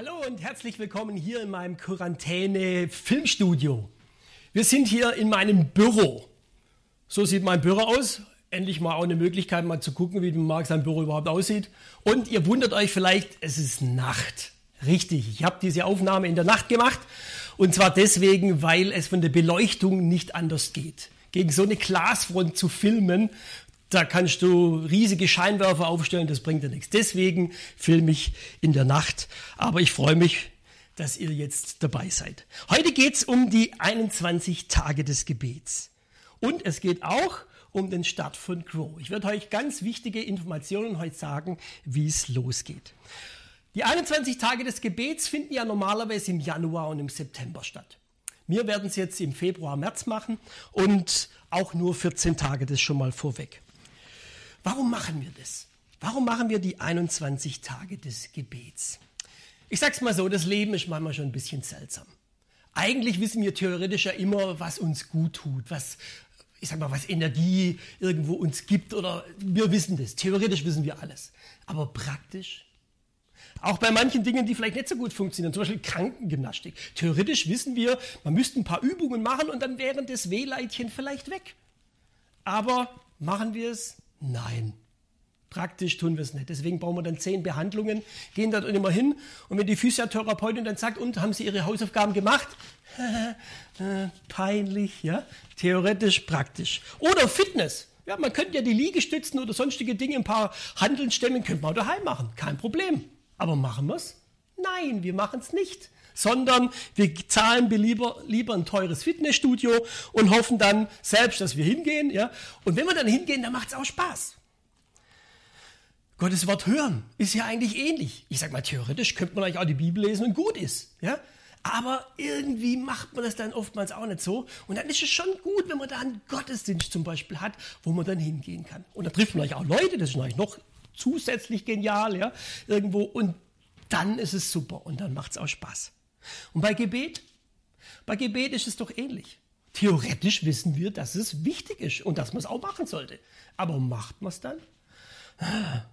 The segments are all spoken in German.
Hallo und herzlich willkommen hier in meinem Quarantäne-Filmstudio. Wir sind hier in meinem Büro. So sieht mein Büro aus. Endlich mal auch eine Möglichkeit, mal zu gucken, wie Marc sein Büro überhaupt aussieht. Und ihr wundert euch vielleicht, es ist Nacht. Richtig, ich habe diese Aufnahme in der Nacht gemacht. Und zwar deswegen, weil es von der Beleuchtung nicht anders geht. Gegen so eine Glasfront zu filmen, da kannst du riesige Scheinwerfer aufstellen, das bringt dir nichts. Deswegen filme ich in der Nacht. Aber ich freue mich, dass ihr jetzt dabei seid. Heute geht es um die 21 Tage des Gebets. Und es geht auch um den Start von Grow. Ich werde euch ganz wichtige Informationen heute sagen, wie es losgeht. Die 21 Tage des Gebets finden ja normalerweise im Januar und im September statt. Wir werden es jetzt im Februar, März machen und auch nur 14 Tage, das schon mal vorweg. Warum machen wir das? Warum machen wir die 21 Tage des Gebets? Ich sag's mal so, das Leben ist manchmal schon ein bisschen seltsam. Eigentlich wissen wir theoretisch ja immer, was uns gut tut, was, ich sag mal, was Energie irgendwo uns gibt oder wir wissen das. Theoretisch wissen wir alles. Aber praktisch? Auch bei manchen Dingen, die vielleicht nicht so gut funktionieren, zum Beispiel Krankengymnastik. Theoretisch wissen wir, man müsste ein paar Übungen machen und dann wären das Wehleitchen vielleicht weg. Aber machen wir es? Nein. Praktisch tun wir es nicht. Deswegen brauchen wir dann zehn Behandlungen, gehen dort immer hin. Und wenn die Physiotherapeutin dann sagt, und haben Sie Ihre Hausaufgaben gemacht? Peinlich, ja? Theoretisch, praktisch. Oder Fitness. Ja, man könnte ja die Liegestützen oder sonstige Dinge, ein paar Handeln stemmen, könnte man auch daheim machen. Kein Problem. Aber machen wir es? Nein, wir machen es nicht sondern wir zahlen lieber, lieber ein teures Fitnessstudio und hoffen dann selbst, dass wir hingehen. Ja? Und wenn wir dann hingehen, dann macht es auch Spaß. Gottes Wort hören ist ja eigentlich ähnlich. Ich sage mal, theoretisch könnte man eigentlich auch die Bibel lesen und gut ist. Ja? Aber irgendwie macht man das dann oftmals auch nicht so. Und dann ist es schon gut, wenn man da einen Gottesdienst zum Beispiel hat, wo man dann hingehen kann. Und da trifft man eigentlich auch Leute, das ist eigentlich noch zusätzlich genial, ja, irgendwo. Und dann ist es super und dann macht es auch Spaß. Und bei Gebet? Bei Gebet ist es doch ähnlich. Theoretisch wissen wir, dass es wichtig ist und dass man es auch machen sollte. Aber macht man es dann?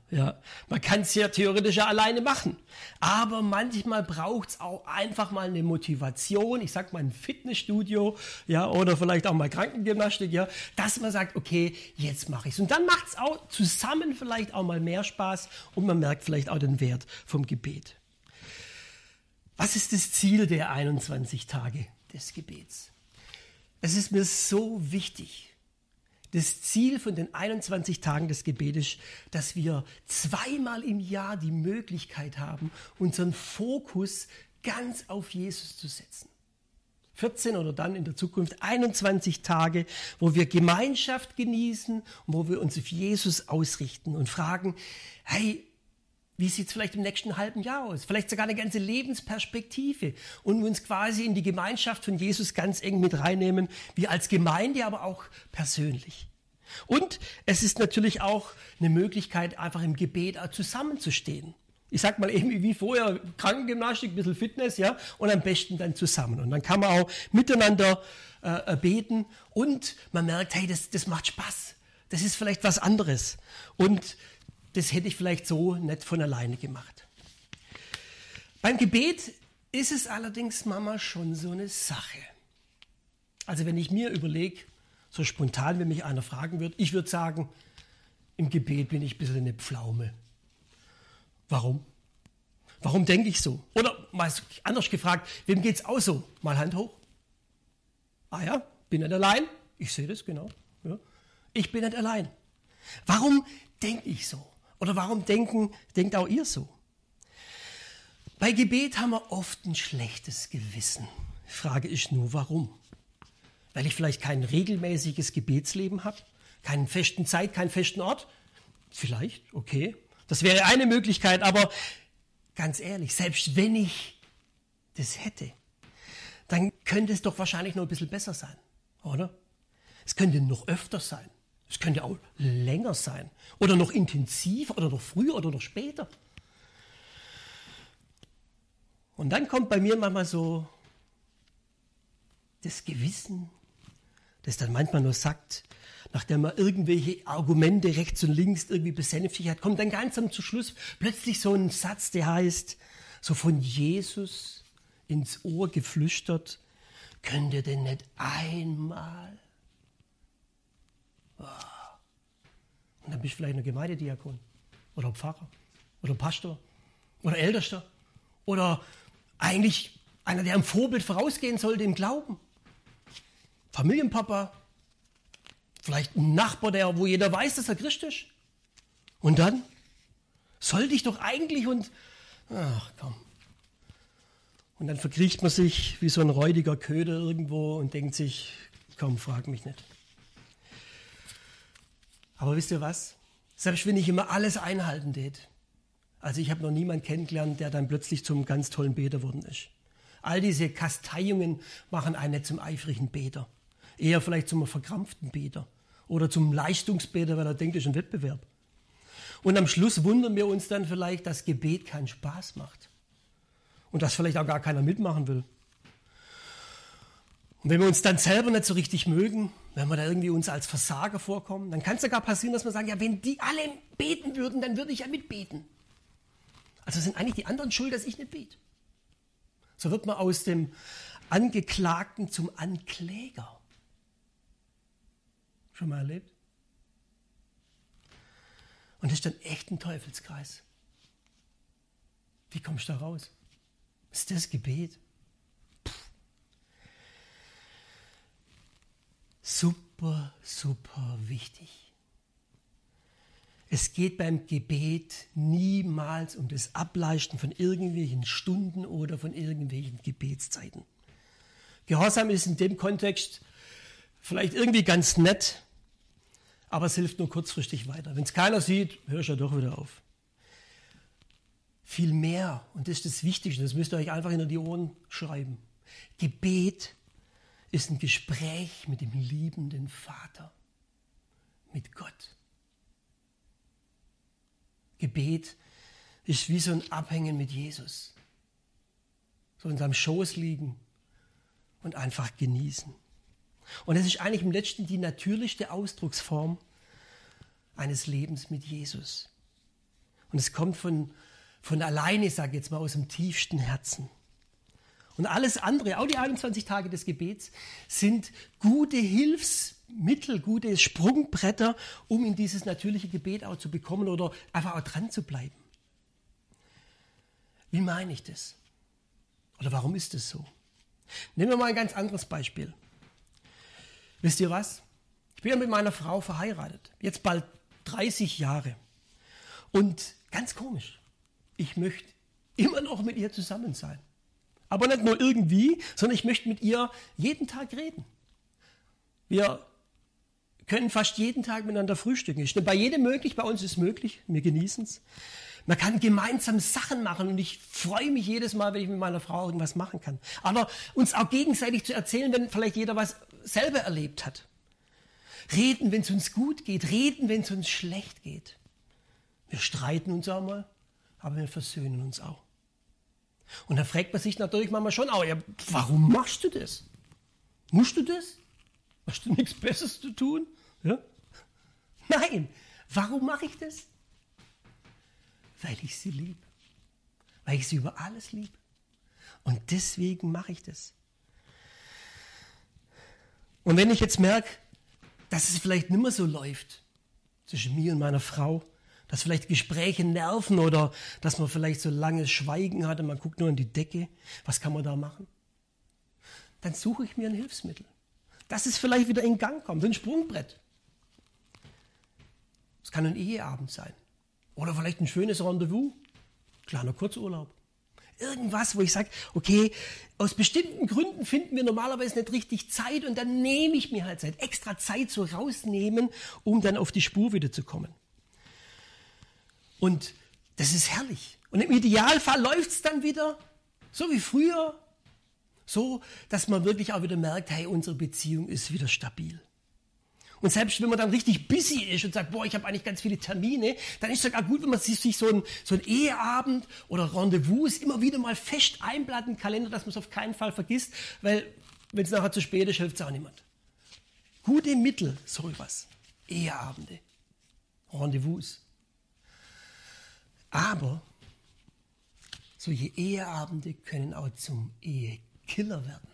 Ja, man kann es ja theoretisch ja alleine machen. Aber manchmal braucht es auch einfach mal eine Motivation. Ich sag mal ein Fitnessstudio, ja, oder vielleicht auch mal Krankengymnastik, ja, dass man sagt, okay, jetzt mache ich es. Und dann macht es auch zusammen vielleicht auch mal mehr Spaß und man merkt vielleicht auch den Wert vom Gebet. Was ist das Ziel der 21 Tage des Gebets? Es ist mir so wichtig. Das Ziel von den 21 Tagen des Gebetes, dass wir zweimal im Jahr die Möglichkeit haben, unseren Fokus ganz auf Jesus zu setzen. 14 oder dann in der Zukunft 21 Tage, wo wir Gemeinschaft genießen und wo wir uns auf Jesus ausrichten und fragen, hey, wie sieht es vielleicht im nächsten halben Jahr aus? Vielleicht sogar eine ganze Lebensperspektive und uns quasi in die Gemeinschaft von Jesus ganz eng mit reinnehmen, wir als Gemeinde, aber auch persönlich. Und es ist natürlich auch eine Möglichkeit, einfach im Gebet zusammenzustehen. Ich sag mal eben wie vorher, Krankengymnastik, ein bisschen Fitness, ja, und am besten dann zusammen. Und dann kann man auch miteinander äh, äh beten und man merkt, hey, das, das macht Spaß. Das ist vielleicht was anderes. Und das hätte ich vielleicht so nicht von alleine gemacht. Beim Gebet ist es allerdings Mama schon so eine Sache. Also wenn ich mir überlege, so spontan, wenn mich einer fragen würde, ich würde sagen, im Gebet bin ich ein bisschen eine Pflaume. Warum? Warum denke ich so? Oder mal anders gefragt, wem geht es auch so? Mal Hand hoch. Ah ja, bin nicht allein. Ich sehe das, genau. Ja. Ich bin nicht allein. Warum denke ich so? Oder warum denken, denkt auch ihr so? Bei Gebet haben wir oft ein schlechtes Gewissen. Frage ich nur, warum? Weil ich vielleicht kein regelmäßiges Gebetsleben habe, keinen festen Zeit, keinen festen Ort? Vielleicht, okay. Das wäre eine Möglichkeit, aber ganz ehrlich, selbst wenn ich das hätte, dann könnte es doch wahrscheinlich noch ein bisschen besser sein, oder? Es könnte noch öfter sein. Es könnte auch länger sein oder noch intensiver oder noch früher oder noch später. Und dann kommt bei mir manchmal so das Gewissen, das dann manchmal nur sagt, nachdem man irgendwelche Argumente rechts und links irgendwie besänftigt hat, kommt dann ganz am Schluss plötzlich so ein Satz, der heißt, so von Jesus ins Ohr geflüstert, könnt ihr denn nicht einmal? Und dann bist du vielleicht ein Gemeindediakon oder Pfarrer oder Pastor oder Ältester oder eigentlich einer, der im Vorbild vorausgehen sollte im Glauben. Familienpapa, vielleicht ein Nachbar, der, wo jeder weiß, dass er Christ ist. Und dann sollte ich doch eigentlich und ach komm. Und dann verkriecht man sich wie so ein räudiger Köder irgendwo und denkt sich, komm, frag mich nicht. Aber wisst ihr was? Selbst wenn ich immer alles einhalten tät. Also ich habe noch niemanden kennengelernt, der dann plötzlich zum ganz tollen Beter worden ist. All diese Kasteiungen machen einen nicht zum eifrigen Beter. Eher vielleicht zum verkrampften Beter. Oder zum Leistungsbeter, weil er denkt, es ist ein Wettbewerb. Und am Schluss wundern wir uns dann vielleicht, dass Gebet keinen Spaß macht. Und dass vielleicht auch gar keiner mitmachen will. Und wenn wir uns dann selber nicht so richtig mögen, wenn wir da irgendwie uns als Versager vorkommen, dann kann es sogar passieren, dass wir sagen, ja, wenn die alle beten würden, dann würde ich ja mitbeten. Also sind eigentlich die anderen schuld, dass ich nicht bete. So wird man aus dem Angeklagten zum Ankläger. Schon mal erlebt? Und das ist dann echt ein Teufelskreis. Wie kommst du da raus? Ist das Gebet? Super, super wichtig. Es geht beim Gebet niemals um das Ableisten von irgendwelchen Stunden oder von irgendwelchen Gebetszeiten. Gehorsam ist in dem Kontext vielleicht irgendwie ganz nett, aber es hilft nur kurzfristig weiter. Wenn es keiner sieht, hörst du ja doch wieder auf. Viel mehr, und das ist das Wichtigste, das müsst ihr euch einfach hinter die Ohren schreiben. Gebet ist ein Gespräch mit dem liebenden Vater, mit Gott. Gebet ist wie so ein Abhängen mit Jesus. So in seinem Schoß liegen und einfach genießen. Und es ist eigentlich im letzten die natürlichste Ausdrucksform eines Lebens mit Jesus. Und es kommt von, von alleine, ich sage jetzt mal, aus dem tiefsten Herzen. Und alles andere, auch die 21 Tage des Gebets, sind gute Hilfsmittel, gute Sprungbretter, um in dieses natürliche Gebet auch zu bekommen oder einfach auch dran zu bleiben. Wie meine ich das? Oder warum ist das so? Nehmen wir mal ein ganz anderes Beispiel. Wisst ihr was? Ich bin ja mit meiner Frau verheiratet, jetzt bald 30 Jahre. Und ganz komisch, ich möchte immer noch mit ihr zusammen sein. Aber nicht nur irgendwie, sondern ich möchte mit ihr jeden Tag reden. Wir können fast jeden Tag miteinander frühstücken. Ist bei jedem möglich, bei uns ist möglich, wir genießen es. Man kann gemeinsam Sachen machen und ich freue mich jedes Mal, wenn ich mit meiner Frau irgendwas machen kann. Aber uns auch gegenseitig zu erzählen, wenn vielleicht jeder was selber erlebt hat. Reden, wenn es uns gut geht, reden, wenn es uns schlecht geht. Wir streiten uns auch mal, aber wir versöhnen uns auch. Und dann fragt man sich natürlich manchmal schon auch, ja, warum machst du das? Musst du das? Hast du nichts Besseres zu tun? Ja? Nein, warum mache ich das? Weil ich sie liebe. Weil ich sie über alles liebe. Und deswegen mache ich das. Und wenn ich jetzt merke, dass es vielleicht nicht mehr so läuft zwischen mir und meiner Frau, dass vielleicht Gespräche nerven oder dass man vielleicht so langes Schweigen hat und man guckt nur in die Decke. Was kann man da machen? Dann suche ich mir ein Hilfsmittel. Dass es vielleicht wieder in Gang kommt, ein Sprungbrett. Es kann ein Eheabend sein. Oder vielleicht ein schönes Rendezvous. Kleiner Kurzurlaub. Irgendwas, wo ich sage, okay, aus bestimmten Gründen finden wir normalerweise nicht richtig Zeit und dann nehme ich mir halt Zeit, extra Zeit so rausnehmen, um dann auf die Spur wieder zu kommen. Und das ist herrlich. Und im Idealfall läuft es dann wieder so wie früher, so dass man wirklich auch wieder merkt, hey, unsere Beziehung ist wieder stabil. Und selbst wenn man dann richtig busy ist und sagt, boah, ich habe eigentlich ganz viele Termine, dann ist es sogar gut, wenn man sich so ein, so Eheabend oder Rendezvous immer wieder mal fest einblättert im Kalender, dass man es auf keinen Fall vergisst, weil wenn es nachher zu spät ist, hilft es auch niemand. Gute Mittel, so etwas. Eheabende, Rendezvous. Aber solche Eheabende können auch zum Ehekiller werden.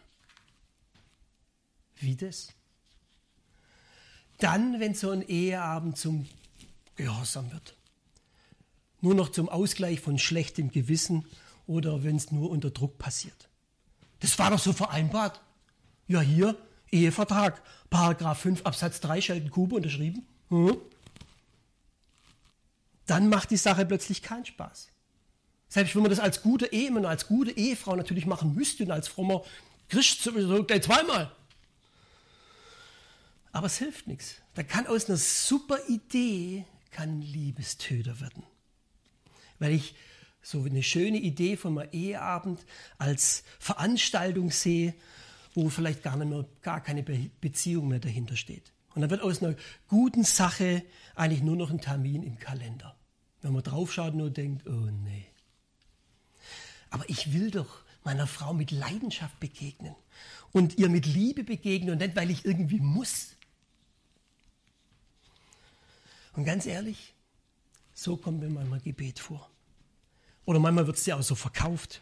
Wie das? Dann, wenn so ein Eheabend zum Gehorsam wird. Nur noch zum Ausgleich von schlechtem Gewissen oder wenn es nur unter Druck passiert. Das war doch so vereinbart. Ja, hier, Ehevertrag, Paragraph 5 Absatz 3, Scheltenkube unterschrieben. Hm? Dann macht die Sache plötzlich keinen Spaß. Selbst wenn man das als gute Ehemann, als gute Ehefrau natürlich machen müsste und als frommer Christ sowieso gleich zweimal. Aber es hilft nichts. Da kann aus einer super Idee kann Liebestöter werden. Weil ich so eine schöne Idee von einem Eheabend als Veranstaltung sehe, wo vielleicht gar, nicht mehr, gar keine Beziehung mehr dahinter steht. Und dann wird aus einer guten Sache eigentlich nur noch ein Termin im Kalender. Wenn man draufschaut und nur denkt, oh nee. Aber ich will doch meiner Frau mit Leidenschaft begegnen und ihr mit Liebe begegnen und nicht, weil ich irgendwie muss. Und ganz ehrlich, so kommt mir manchmal Gebet vor. Oder manchmal wird es ja auch so verkauft.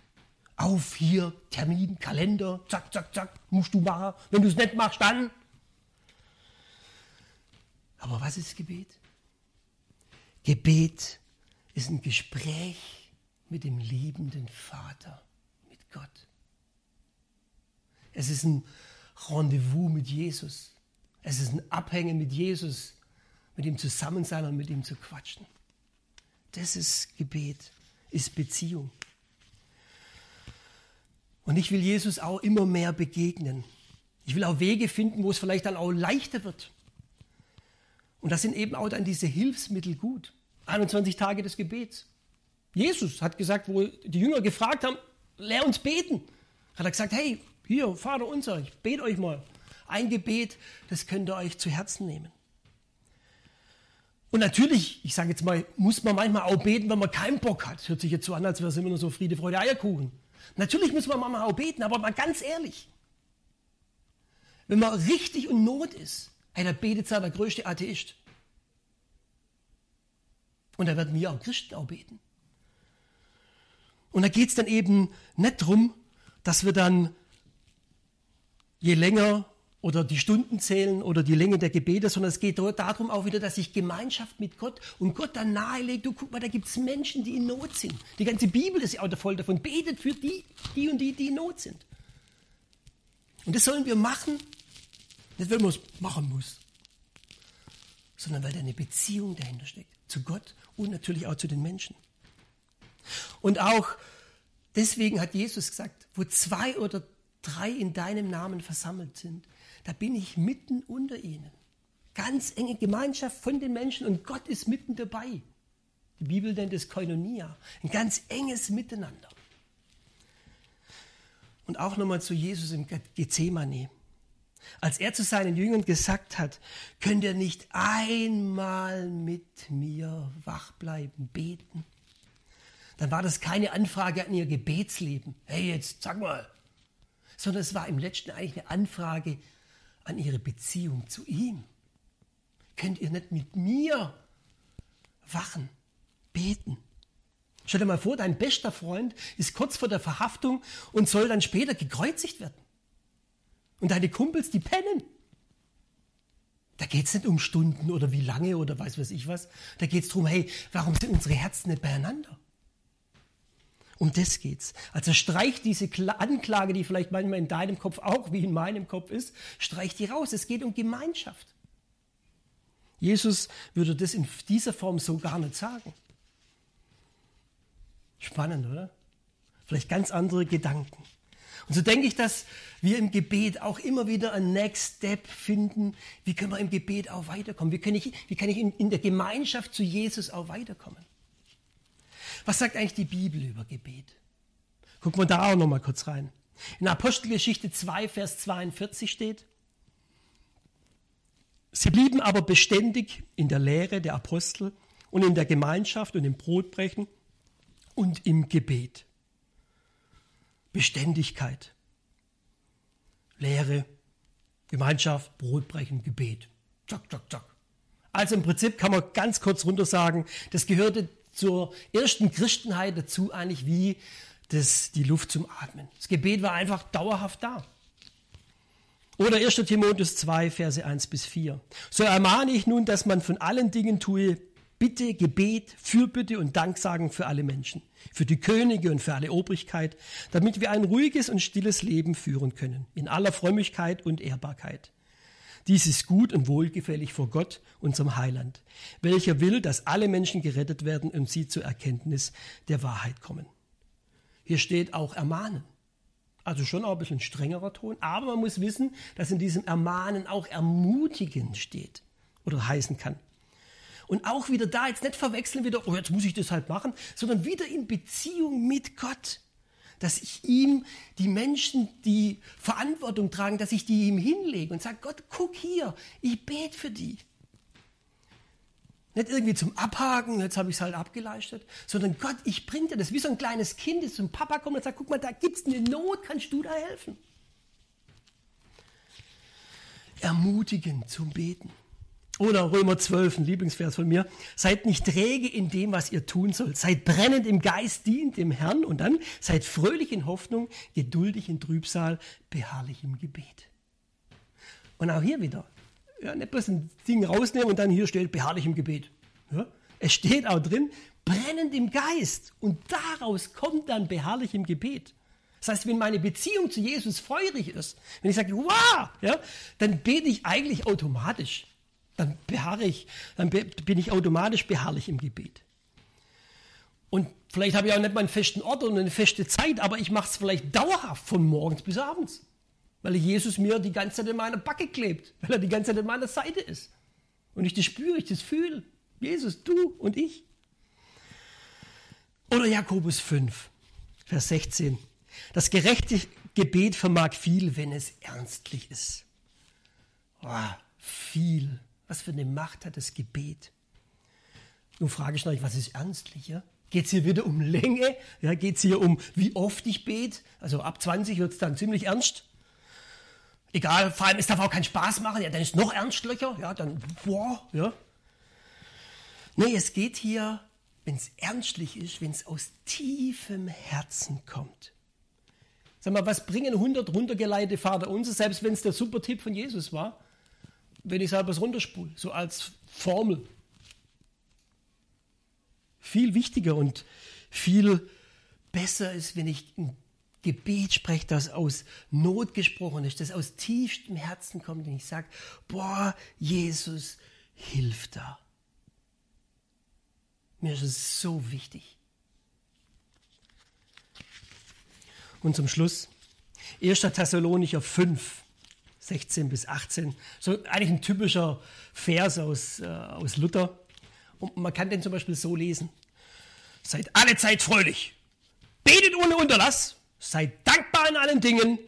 Auf hier, Termin, Kalender, zack, zack, zack, musst du machen. Wenn du es nicht machst, dann. Aber was ist Gebet? Gebet ist ein Gespräch mit dem liebenden Vater, mit Gott. Es ist ein Rendezvous mit Jesus. Es ist ein Abhängen mit Jesus, mit ihm zusammen sein und mit ihm zu quatschen. Das ist Gebet ist Beziehung. Und ich will Jesus auch immer mehr begegnen. Ich will auch Wege finden, wo es vielleicht dann auch leichter wird. Und das sind eben auch dann diese Hilfsmittel gut. 21 Tage des Gebets. Jesus hat gesagt, wo die Jünger gefragt haben, lehr uns beten. Hat er gesagt, hey, hier, Vater unser, ich bete euch mal. Ein Gebet, das könnt ihr euch zu Herzen nehmen. Und natürlich, ich sage jetzt mal, muss man manchmal auch beten, wenn man keinen Bock hat. Hört sich jetzt so an, als wäre es immer nur so Friede, Freude, Eierkuchen. Natürlich muss man manchmal auch beten, aber mal ganz ehrlich. Wenn man richtig in Not ist, hey, da betet zwar der größte Atheist. Und da werden wir auch Christen auch beten. Und da geht es dann eben nicht darum, dass wir dann je länger oder die Stunden zählen oder die Länge der Gebete, sondern es geht darum auch wieder, dass ich Gemeinschaft mit Gott und Gott dann nahelegt, du guck mal, da gibt es Menschen, die in Not sind. Die ganze Bibel ist ja auch voll davon. Betet für die, die und die, die in Not sind. Und das sollen wir machen, nicht weil man es machen muss, sondern weil da eine Beziehung dahinter steckt. Zu Gott und natürlich auch zu den Menschen. Und auch deswegen hat Jesus gesagt, wo zwei oder drei in deinem Namen versammelt sind, da bin ich mitten unter ihnen. Ganz enge Gemeinschaft von den Menschen und Gott ist mitten dabei. Die Bibel nennt es Koinonia, ein ganz enges Miteinander. Und auch nochmal zu Jesus im Gethsemane. Als er zu seinen Jüngern gesagt hat, könnt ihr nicht einmal mit mir wach bleiben, beten? Dann war das keine Anfrage an ihr Gebetsleben. Hey, jetzt sag mal. Sondern es war im letzten eigentlich eine Anfrage an ihre Beziehung zu ihm. Könnt ihr nicht mit mir wachen, beten? Stell dir mal vor, dein bester Freund ist kurz vor der Verhaftung und soll dann später gekreuzigt werden. Und deine Kumpels, die pennen. Da geht es nicht um Stunden oder wie lange oder weiß was ich was. Da geht es darum, hey, warum sind unsere Herzen nicht beieinander? Um das geht's. Also streich diese Anklage, die vielleicht manchmal in deinem Kopf auch wie in meinem Kopf ist, streich die raus. Es geht um Gemeinschaft. Jesus würde das in dieser Form so gar nicht sagen. Spannend, oder? Vielleicht ganz andere Gedanken. Und so denke ich, dass wir im Gebet auch immer wieder ein Next Step finden. Wie können wir im Gebet auch weiterkommen? Wie kann ich, wie kann ich in, in der Gemeinschaft zu Jesus auch weiterkommen? Was sagt eigentlich die Bibel über Gebet? Gucken wir da auch noch mal kurz rein. In Apostelgeschichte 2, Vers 42 steht, Sie blieben aber beständig in der Lehre der Apostel und in der Gemeinschaft und im Brotbrechen und im Gebet. Beständigkeit. Lehre, Gemeinschaft, Brotbrechen, Gebet. Zack, zack, zack. Also im Prinzip kann man ganz kurz runter sagen, das gehörte zur ersten Christenheit dazu eigentlich wie das, die Luft zum Atmen. Das Gebet war einfach dauerhaft da. Oder 1. Timotheus 2, Verse 1 bis 4. So ermahne ich nun, dass man von allen Dingen tue, Bitte, Gebet, Fürbitte und Danksagen für alle Menschen, für die Könige und für alle Obrigkeit, damit wir ein ruhiges und stilles Leben führen können, in aller Frömmigkeit und Ehrbarkeit. Dies ist gut und wohlgefällig vor Gott, unserem Heiland, welcher will, dass alle Menschen gerettet werden und sie zur Erkenntnis der Wahrheit kommen. Hier steht auch ermahnen. Also schon auch ein bisschen strengerer Ton, aber man muss wissen, dass in diesem Ermahnen auch ermutigen steht oder heißen kann. Und auch wieder da, jetzt nicht verwechseln wieder, oh, jetzt muss ich das halt machen, sondern wieder in Beziehung mit Gott. Dass ich ihm die Menschen, die Verantwortung tragen, dass ich die ihm hinlege und sage, Gott, guck hier, ich bete für die. Nicht irgendwie zum Abhaken, jetzt habe ich es halt abgeleistet, sondern Gott, ich bringe dir das, wie so ein kleines Kind, das zum Papa kommt und sagt, guck mal, da gibt es eine Not, kannst du da helfen? Ermutigen zum Beten. Oder Römer 12, ein Lieblingsvers von mir. Seid nicht träge in dem, was ihr tun sollt. Seid brennend im Geist, dient dem Herrn. Und dann seid fröhlich in Hoffnung, geduldig in Trübsal, beharrlich im Gebet. Und auch hier wieder. Ja, nicht bloß ein Ding rausnehmen und dann hier steht beharrlich im Gebet. Ja, es steht auch drin, brennend im Geist. Und daraus kommt dann beharrlich im Gebet. Das heißt, wenn meine Beziehung zu Jesus feurig ist, wenn ich sage, wow, ja, dann bete ich eigentlich automatisch dann beharre ich, dann bin ich automatisch beharrlich im Gebet. Und vielleicht habe ich auch nicht mal einen festen Ort und eine feste Zeit, aber ich mache es vielleicht dauerhaft von morgens bis abends. Weil Jesus mir die ganze Zeit in meiner Backe klebt, weil er die ganze Zeit an meiner Seite ist. Und ich das spüre, ich das fühle. Jesus, du und ich. Oder Jakobus 5, Vers 16. Das gerechte Gebet vermag viel, wenn es ernstlich ist. Oh, viel. Was für eine Macht hat das Gebet? Nun frage ich euch, was ist ernstlicher? Geht es hier wieder um Länge? Ja, Geht es hier um, wie oft ich bete? Also ab 20 wird es dann ziemlich ernst. Egal, vor allem, es darf auch keinen Spaß machen, ja, dann ist noch ernstlicher, ja, dann, boah, ja. Nee, es geht hier, wenn es ernstlich ist, wenn es aus tiefem Herzen kommt. Sag mal, was bringen 100 runtergeleitete Vater unser, selbst wenn es der super Tipp von Jesus war? Wenn ich selber runterspule, so als Formel. Viel wichtiger und viel besser ist, wenn ich ein Gebet spreche, das aus Not gesprochen ist, das aus tiefstem Herzen kommt und ich sage, boah, Jesus, hilf da. Mir ist es so wichtig. Und zum Schluss, 1. Thessalonicher 5, 16 bis 18. So eigentlich ein typischer Vers aus, äh, aus Luther. Und man kann den zum Beispiel so lesen. Seid alle Zeit fröhlich. Betet ohne Unterlass. Seid dankbar in allen Dingen.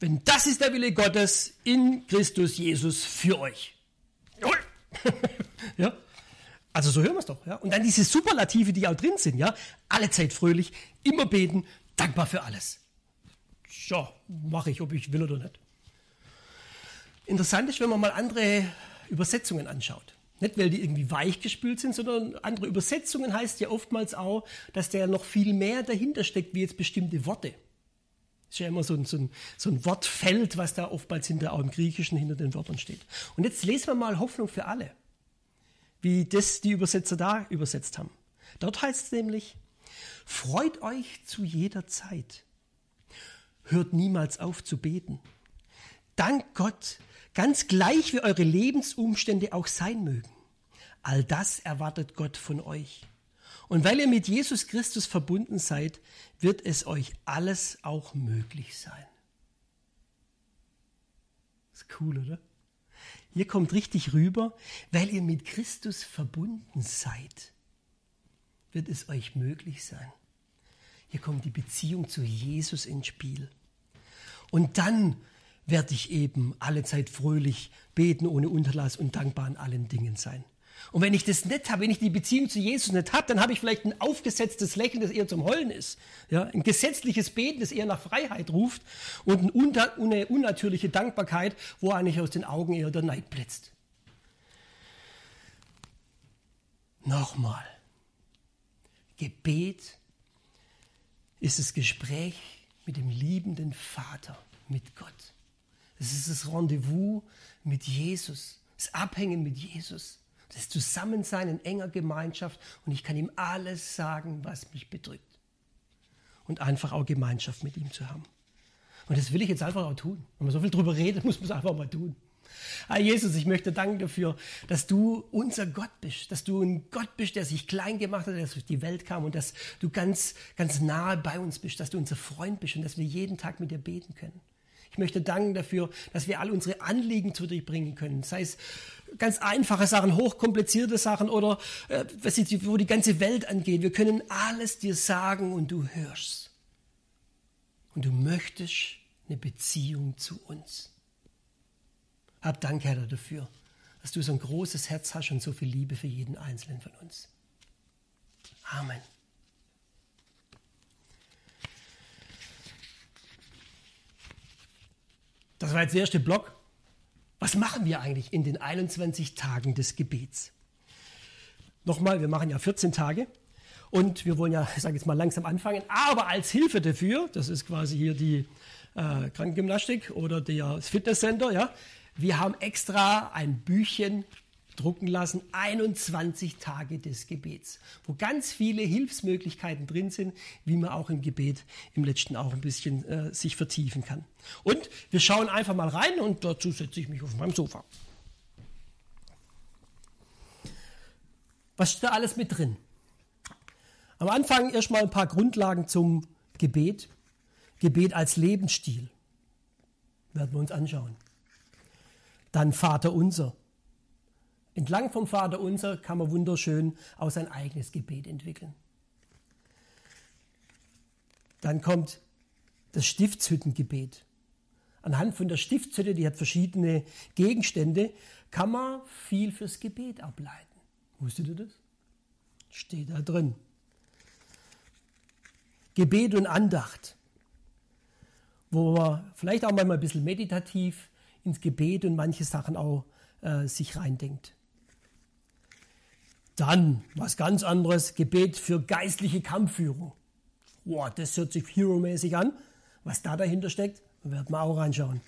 Denn das ist der Wille Gottes in Christus Jesus für euch. ja. Also so hören wir es doch. Ja? Und dann diese Superlative, die auch drin sind. Ja? Alle Zeit fröhlich, immer beten, dankbar für alles. Ja, mache ich, ob ich will oder nicht. Interessant ist, wenn man mal andere Übersetzungen anschaut. Nicht, weil die irgendwie weichgespült sind, sondern andere Übersetzungen heißt ja oftmals auch, dass da noch viel mehr dahinter steckt, wie jetzt bestimmte Worte. Das ist ja immer so ein, so, ein, so ein Wortfeld, was da oftmals hinter, auch im Griechischen hinter den Wörtern steht. Und jetzt lesen wir mal Hoffnung für alle, wie das die Übersetzer da übersetzt haben. Dort heißt es nämlich, freut euch zu jeder Zeit, hört niemals auf zu beten. Dank Gott, ganz gleich wie eure Lebensumstände auch sein mögen. All das erwartet Gott von euch. Und weil ihr mit Jesus Christus verbunden seid, wird es euch alles auch möglich sein. ist cool, oder? Hier kommt richtig rüber, weil ihr mit Christus verbunden seid, wird es euch möglich sein. Hier kommt die Beziehung zu Jesus ins Spiel. Und dann werde ich eben alle Zeit fröhlich beten, ohne Unterlass und dankbar in allen Dingen sein. Und wenn ich das nicht habe, wenn ich die Beziehung zu Jesus nicht habe, dann habe ich vielleicht ein aufgesetztes Lächeln, das eher zum Heulen ist. Ja, ein gesetzliches Beten, das eher nach Freiheit ruft und eine unnatürliche Dankbarkeit, wo eigentlich aus den Augen eher der Neid blitzt. Nochmal. Gebet ist das Gespräch mit dem liebenden Vater, mit Gott. Es ist das Rendezvous mit Jesus, das Abhängen mit Jesus, das Zusammensein in enger Gemeinschaft und ich kann ihm alles sagen, was mich bedrückt. Und einfach auch Gemeinschaft mit ihm zu haben. Und das will ich jetzt einfach auch tun. Wenn man so viel drüber redet, muss man es einfach mal tun. Herr Jesus, ich möchte danken dafür, dass du unser Gott bist, dass du ein Gott bist, der sich klein gemacht hat, der durch die Welt kam und dass du ganz, ganz nahe bei uns bist, dass du unser Freund bist und dass wir jeden Tag mit dir beten können. Ich möchte danken dafür, dass wir all unsere Anliegen zu dir bringen können, sei es ganz einfache Sachen, hochkomplizierte Sachen oder äh, wo die ganze Welt angeht. Wir können alles dir sagen und du hörst. Und du möchtest eine Beziehung zu uns. Hab Dank, Herr, dafür, dass du so ein großes Herz hast und so viel Liebe für jeden Einzelnen von uns. Amen. Das war jetzt der erste Block. Was machen wir eigentlich in den 21 Tagen des Gebets? Nochmal, wir machen ja 14 Tage und wir wollen ja, ich sage jetzt mal, langsam anfangen, aber als Hilfe dafür, das ist quasi hier die äh, Krankengymnastik oder das Fitnesscenter, ja, wir haben extra ein Büchchen drucken lassen, 21 Tage des Gebets, wo ganz viele Hilfsmöglichkeiten drin sind, wie man auch im Gebet im letzten auch ein bisschen äh, sich vertiefen kann. Und wir schauen einfach mal rein und dazu setze ich mich auf meinem Sofa. Was steht da alles mit drin? Am Anfang erstmal ein paar Grundlagen zum Gebet. Gebet als Lebensstil. Werden wir uns anschauen. Dann Vater unser. Entlang vom Vater unser kann man wunderschön auch sein eigenes Gebet entwickeln. Dann kommt das Stiftshüttengebet. Anhand von der Stiftshütte, die hat verschiedene Gegenstände, kann man viel fürs Gebet ableiten. Wusstet ihr das? Steht da drin. Gebet und Andacht, wo man vielleicht auch mal ein bisschen meditativ ins Gebet und manche Sachen auch äh, sich reindenkt. Dann was ganz anderes, Gebet für geistliche Kampfführung. Boah, das hört sich hero-mäßig an. Was da dahinter steckt, werden wir auch reinschauen.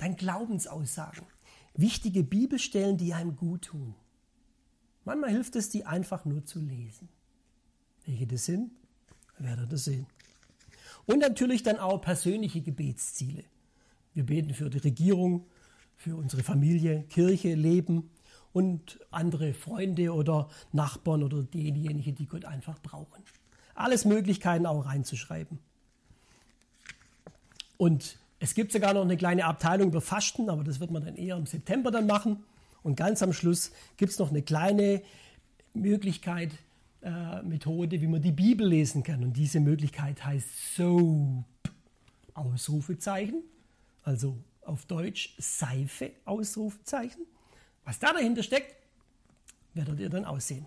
Dann Glaubensaussagen. Wichtige Bibelstellen, die einem gut tun. Manchmal hilft es, die einfach nur zu lesen. Welche das sind, werdet ihr das sehen. Und natürlich dann auch persönliche Gebetsziele. Wir beten für die Regierung, für unsere Familie, Kirche, Leben und andere Freunde oder Nachbarn oder diejenigen, die Gott einfach brauchen. Alles Möglichkeiten auch reinzuschreiben. Und es gibt sogar noch eine kleine Abteilung über Fasten, aber das wird man dann eher im September dann machen. Und ganz am Schluss gibt es noch eine kleine Möglichkeit, äh, Methode, wie man die Bibel lesen kann. Und diese Möglichkeit heißt SOAP, Ausrufezeichen also auf Deutsch Seife, Ausrufezeichen. Was da dahinter steckt, werdet ihr dann aussehen.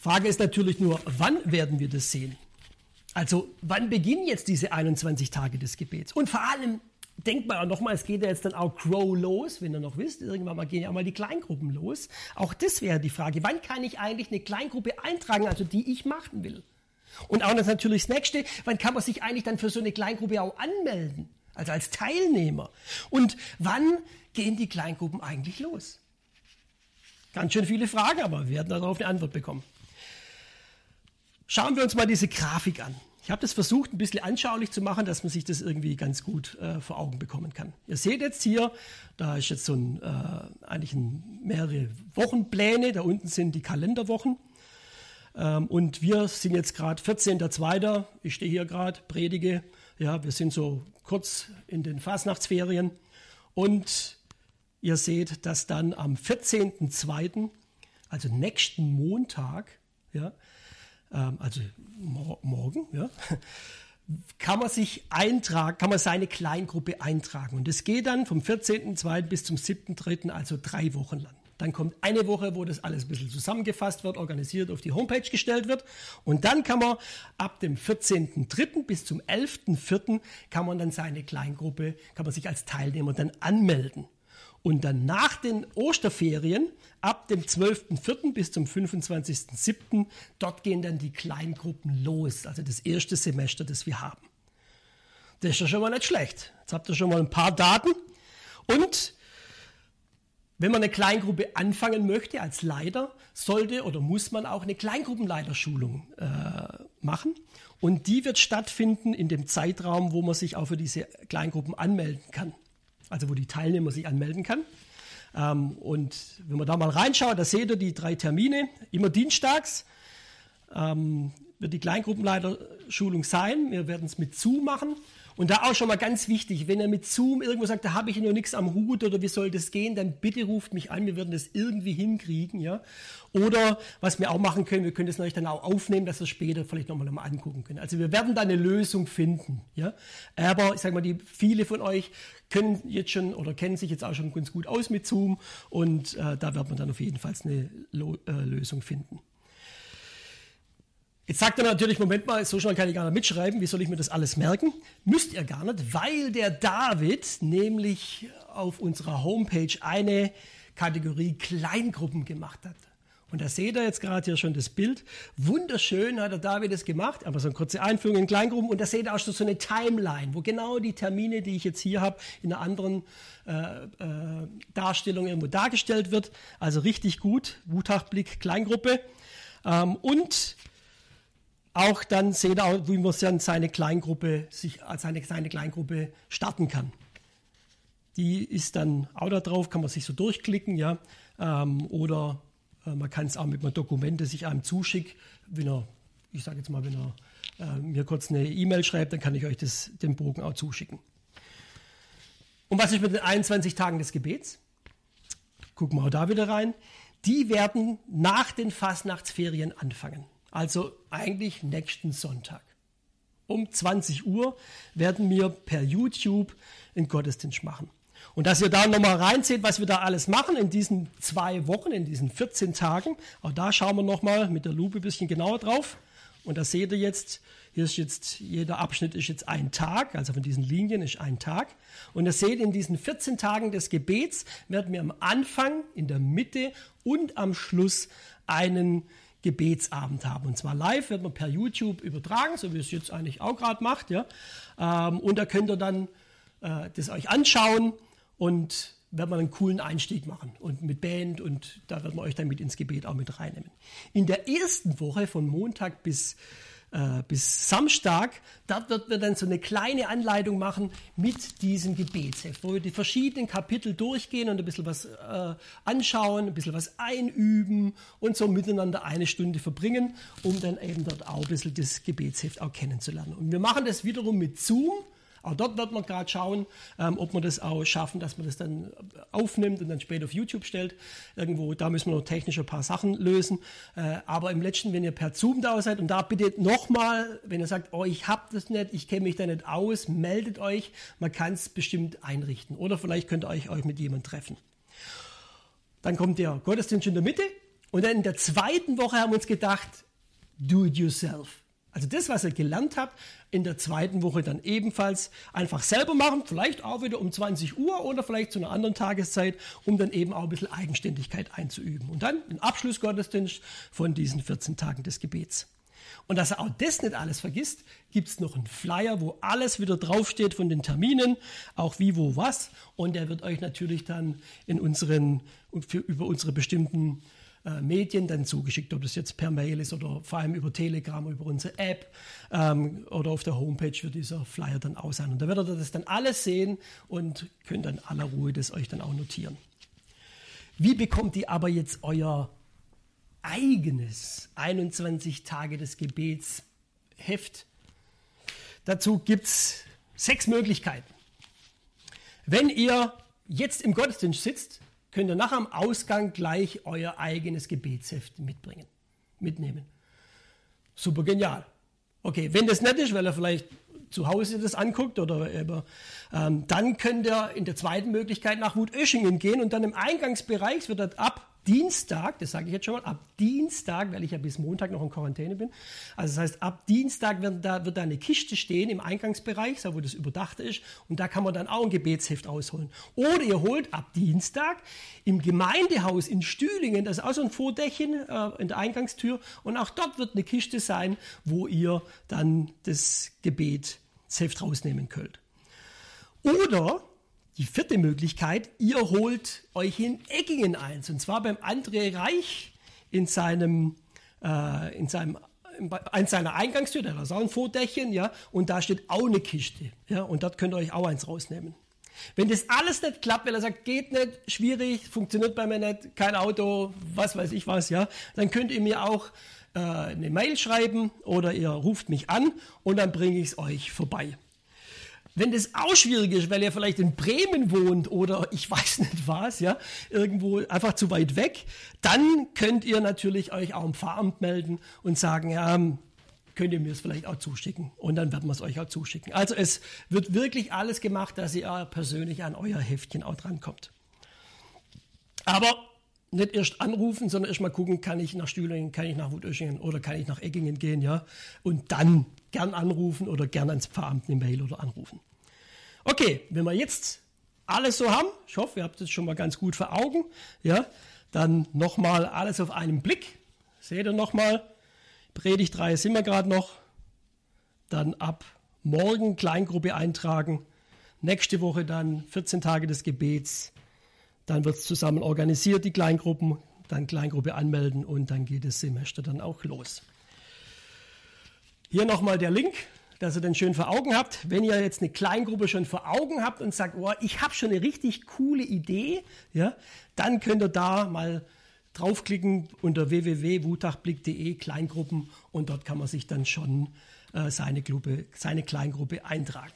Frage ist natürlich nur, wann werden wir das sehen? Also wann beginnen jetzt diese 21 Tage des Gebets? Und vor allem, denkt mal auch nochmal, es geht ja jetzt dann auch Crow los, wenn ihr noch wisst, irgendwann mal gehen ja auch mal die Kleingruppen los. Auch das wäre die Frage, wann kann ich eigentlich eine Kleingruppe eintragen, also die ich machen will? Und auch das natürlich das nächste, wann kann man sich eigentlich dann für so eine Kleingruppe auch anmelden? Also als Teilnehmer. Und wann gehen die Kleingruppen eigentlich los? Ganz schön viele Fragen, aber wir werden darauf eine Antwort bekommen. Schauen wir uns mal diese Grafik an. Ich habe das versucht, ein bisschen anschaulich zu machen, dass man sich das irgendwie ganz gut äh, vor Augen bekommen kann. Ihr seht jetzt hier, da ist jetzt so ein, äh, eigentlich ein, mehrere Wochenpläne, da unten sind die Kalenderwochen. Ähm, und wir sind jetzt gerade 14.02. Ich stehe hier gerade, predige. Ja, wir sind so kurz in den Fasnachtsferien. Und ihr seht, dass dann am 14.02., also nächsten Montag, ja, ähm, also mor morgen, ja, kann man sich eintragen, kann man seine Kleingruppe eintragen. Und es geht dann vom 14.02. bis zum 7.03., also drei Wochen lang. Dann kommt eine Woche, wo das alles ein bisschen zusammengefasst wird, organisiert, auf die Homepage gestellt wird. Und dann kann man ab dem 14.03. bis zum 11.04. kann man dann seine Kleingruppe, kann man sich als Teilnehmer dann anmelden. Und dann nach den Osterferien, ab dem 12.04. bis zum 25.07., dort gehen dann die Kleingruppen los, also das erste Semester, das wir haben. Das ist ja schon mal nicht schlecht. Jetzt habt ihr schon mal ein paar Daten. Und wenn man eine Kleingruppe anfangen möchte als Leiter, sollte oder muss man auch eine Kleingruppenleiterschulung äh, machen. Und die wird stattfinden in dem Zeitraum, wo man sich auch für diese Kleingruppen anmelden kann. Also wo die Teilnehmer sich anmelden kann. Ähm, und wenn man da mal reinschaut, da seht ihr die drei Termine, immer dienstags. Ähm, wird die Kleingruppenleiterschulung sein. Wir werden es mit Zoom machen. Und da auch schon mal ganz wichtig, wenn ihr mit Zoom irgendwo sagt, da habe ich noch nichts am Hut oder wie soll das gehen, dann bitte ruft mich an, wir werden das irgendwie hinkriegen. Ja? Oder was wir auch machen können, wir können das natürlich dann auch aufnehmen, dass wir es später vielleicht nochmal mal angucken können. Also wir werden da eine Lösung finden. Ja? Aber ich sage mal, die, viele von euch können jetzt schon oder kennen sich jetzt auch schon ganz gut aus mit Zoom und äh, da wird man dann auf jeden Fall eine Lo äh, Lösung finden. Jetzt sagt er natürlich, Moment mal, so schnell kann ich gar nicht mitschreiben, wie soll ich mir das alles merken? Müsst ihr gar nicht, weil der David nämlich auf unserer Homepage eine Kategorie Kleingruppen gemacht hat. Und da seht ihr jetzt gerade hier schon das Bild. Wunderschön hat der David es gemacht, aber so eine kurze Einführung in Kleingruppen. Und da seht ihr auch schon so eine Timeline, wo genau die Termine, die ich jetzt hier habe, in einer anderen äh, äh, Darstellung irgendwo dargestellt wird. Also richtig gut. Wutachblick, Kleingruppe. Ähm, und auch dann seht ihr, wie man dann seine Kleingruppe, sich seine, seine Kleingruppe starten kann. Die ist dann auch da drauf, kann man sich so durchklicken, ja. Ähm, oder äh, man kann es auch mit einem Dokument, das ich einem zuschicke, wenn er, ich sage jetzt mal, wenn er äh, mir kurz eine E-Mail schreibt, dann kann ich euch das, den Bogen auch zuschicken. Und was ist mit den 21 Tagen des Gebets? Gucken wir auch da wieder rein. Die werden nach den Fastnachtsferien anfangen. Also eigentlich nächsten Sonntag. Um 20 Uhr werden wir per YouTube einen Gottesdienst machen. Und dass ihr da nochmal reinseht, was wir da alles machen in diesen zwei Wochen, in diesen 14 Tagen, auch da schauen wir nochmal mit der Lupe ein bisschen genauer drauf. Und da seht ihr jetzt, hier ist jetzt, jeder Abschnitt ist jetzt ein Tag, also von diesen Linien ist ein Tag. Und ihr seht, in diesen 14 Tagen des Gebets werden wir am Anfang, in der Mitte und am Schluss einen Gebetsabend haben. Und zwar live, wird man per YouTube übertragen, so wie es jetzt eigentlich auch gerade macht. Ja? Ähm, und da könnt ihr dann äh, das euch anschauen und werden wir einen coolen Einstieg machen und mit Band und da werden wir euch dann mit ins Gebet auch mit reinnehmen. In der ersten Woche von Montag bis äh, bis Samstag. Dort wird wir dann so eine kleine Anleitung machen mit diesem Gebetsheft, wo wir die verschiedenen Kapitel durchgehen und ein bisschen was äh, anschauen, ein bisschen was einüben und so miteinander eine Stunde verbringen, um dann eben dort auch ein bisschen das Gebetsheft auch kennenzulernen. Und wir machen das wiederum mit Zoom. Auch dort wird man gerade schauen, ähm, ob wir das auch schaffen, dass man das dann aufnimmt und dann später auf YouTube stellt. Irgendwo, da müssen wir noch technisch ein paar Sachen lösen. Äh, aber im letzten, wenn ihr per Zoom da seid und da bitte nochmal, wenn ihr sagt, oh, ich habe das nicht, ich kenne mich da nicht aus, meldet euch. Man kann es bestimmt einrichten. Oder vielleicht könnt ihr euch, euch mit jemandem treffen. Dann kommt der Gottesdienst in der Mitte. Und dann in der zweiten Woche haben wir uns gedacht, do it yourself. Also das, was ihr gelernt habt, in der zweiten Woche dann ebenfalls einfach selber machen, vielleicht auch wieder um 20 Uhr oder vielleicht zu einer anderen Tageszeit, um dann eben auch ein bisschen Eigenständigkeit einzuüben. Und dann den Abschlussgottesdienst von diesen 14 Tagen des Gebets. Und dass er auch das nicht alles vergisst, gibt es noch einen Flyer, wo alles wieder draufsteht von den Terminen, auch wie, wo, was. Und der wird euch natürlich dann in unseren, über unsere bestimmten äh, Medien dann zugeschickt, ob das jetzt per Mail ist oder vor allem über Telegram, über unsere App ähm, oder auf der Homepage wird dieser Flyer dann aus sein. Und da werdet ihr das dann alles sehen und könnt dann aller Ruhe das euch dann auch notieren. Wie bekommt ihr aber jetzt euer eigenes 21 Tage des Gebets Heft? Dazu gibt es sechs Möglichkeiten. Wenn ihr jetzt im Gottesdienst sitzt, könnt ihr nach dem Ausgang gleich euer eigenes Gebetsheft mitbringen, mitnehmen. Super genial. Okay, wenn das nicht ist, weil er vielleicht zu Hause das anguckt oder eben, ähm, dann könnt ihr in der zweiten Möglichkeit nach Wutöschingen gehen und dann im Eingangsbereich, wird dort ab Dienstag, das sage ich jetzt schon mal, ab Dienstag, weil ich ja bis Montag noch in Quarantäne bin, also das heißt, ab Dienstag wird da, wird da eine Kiste stehen im Eingangsbereich, wo das überdacht ist, und da kann man dann auch ein Gebetsheft ausholen. Oder ihr holt ab Dienstag im Gemeindehaus in Stühlingen, das ist auch so ein Vordächen äh, in der Eingangstür, und auch dort wird eine Kiste sein, wo ihr dann das Gebetsheft rausnehmen könnt. Oder die vierte Möglichkeit, ihr holt euch in Eggingen eins. Und zwar beim André Reich in seinem, äh, in seinem an seiner Eingangstür, da ist auch ein Vordächchen, ja, und da steht auch eine Kiste, ja, und dort könnt ihr euch auch eins rausnehmen. Wenn das alles nicht klappt, weil er sagt, geht nicht, schwierig, funktioniert bei mir nicht, kein Auto, was weiß ich was, ja, dann könnt ihr mir auch äh, eine Mail schreiben oder ihr ruft mich an und dann bringe ich es euch vorbei. Wenn das auch schwierig ist, weil ihr vielleicht in Bremen wohnt oder ich weiß nicht was, ja, irgendwo einfach zu weit weg, dann könnt ihr natürlich euch auch im Pfarramt melden und sagen, ja, könnt ihr mir es vielleicht auch zuschicken. Und dann werden wir es euch auch zuschicken. Also es wird wirklich alles gemacht, dass ihr persönlich an euer Heftchen auch drankommt. Aber nicht erst anrufen, sondern erst mal gucken, kann ich nach Stühlingen, kann ich nach Wutöschingen oder kann ich nach Eggingen gehen, ja. Und dann gern anrufen oder gern ans Pfarramt eine Mail oder anrufen. Okay, wenn wir jetzt alles so haben, ich hoffe, ihr habt es schon mal ganz gut vor Augen, ja, dann nochmal alles auf einen Blick. Seht ihr nochmal, Predigt 3 sind wir gerade noch. Dann ab morgen Kleingruppe eintragen. Nächste Woche dann 14 Tage des Gebets. Dann wird es zusammen organisiert, die Kleingruppen. Dann Kleingruppe anmelden und dann geht das Semester dann auch los. Hier nochmal der Link dass ihr den schön vor Augen habt. Wenn ihr jetzt eine Kleingruppe schon vor Augen habt und sagt, oh, ich habe schon eine richtig coole Idee, ja, dann könnt ihr da mal draufklicken unter www.wutachblick.de Kleingruppen und dort kann man sich dann schon äh, seine, Gruppe, seine Kleingruppe eintragen.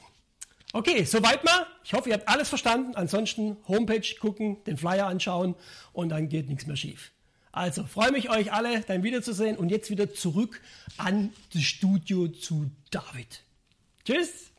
Okay, soweit mal. Ich hoffe, ihr habt alles verstanden. Ansonsten Homepage gucken, den Flyer anschauen und dann geht nichts mehr schief. Also freue mich, euch alle dann wiederzusehen und jetzt wieder zurück an das Studio zu David. Tschüss!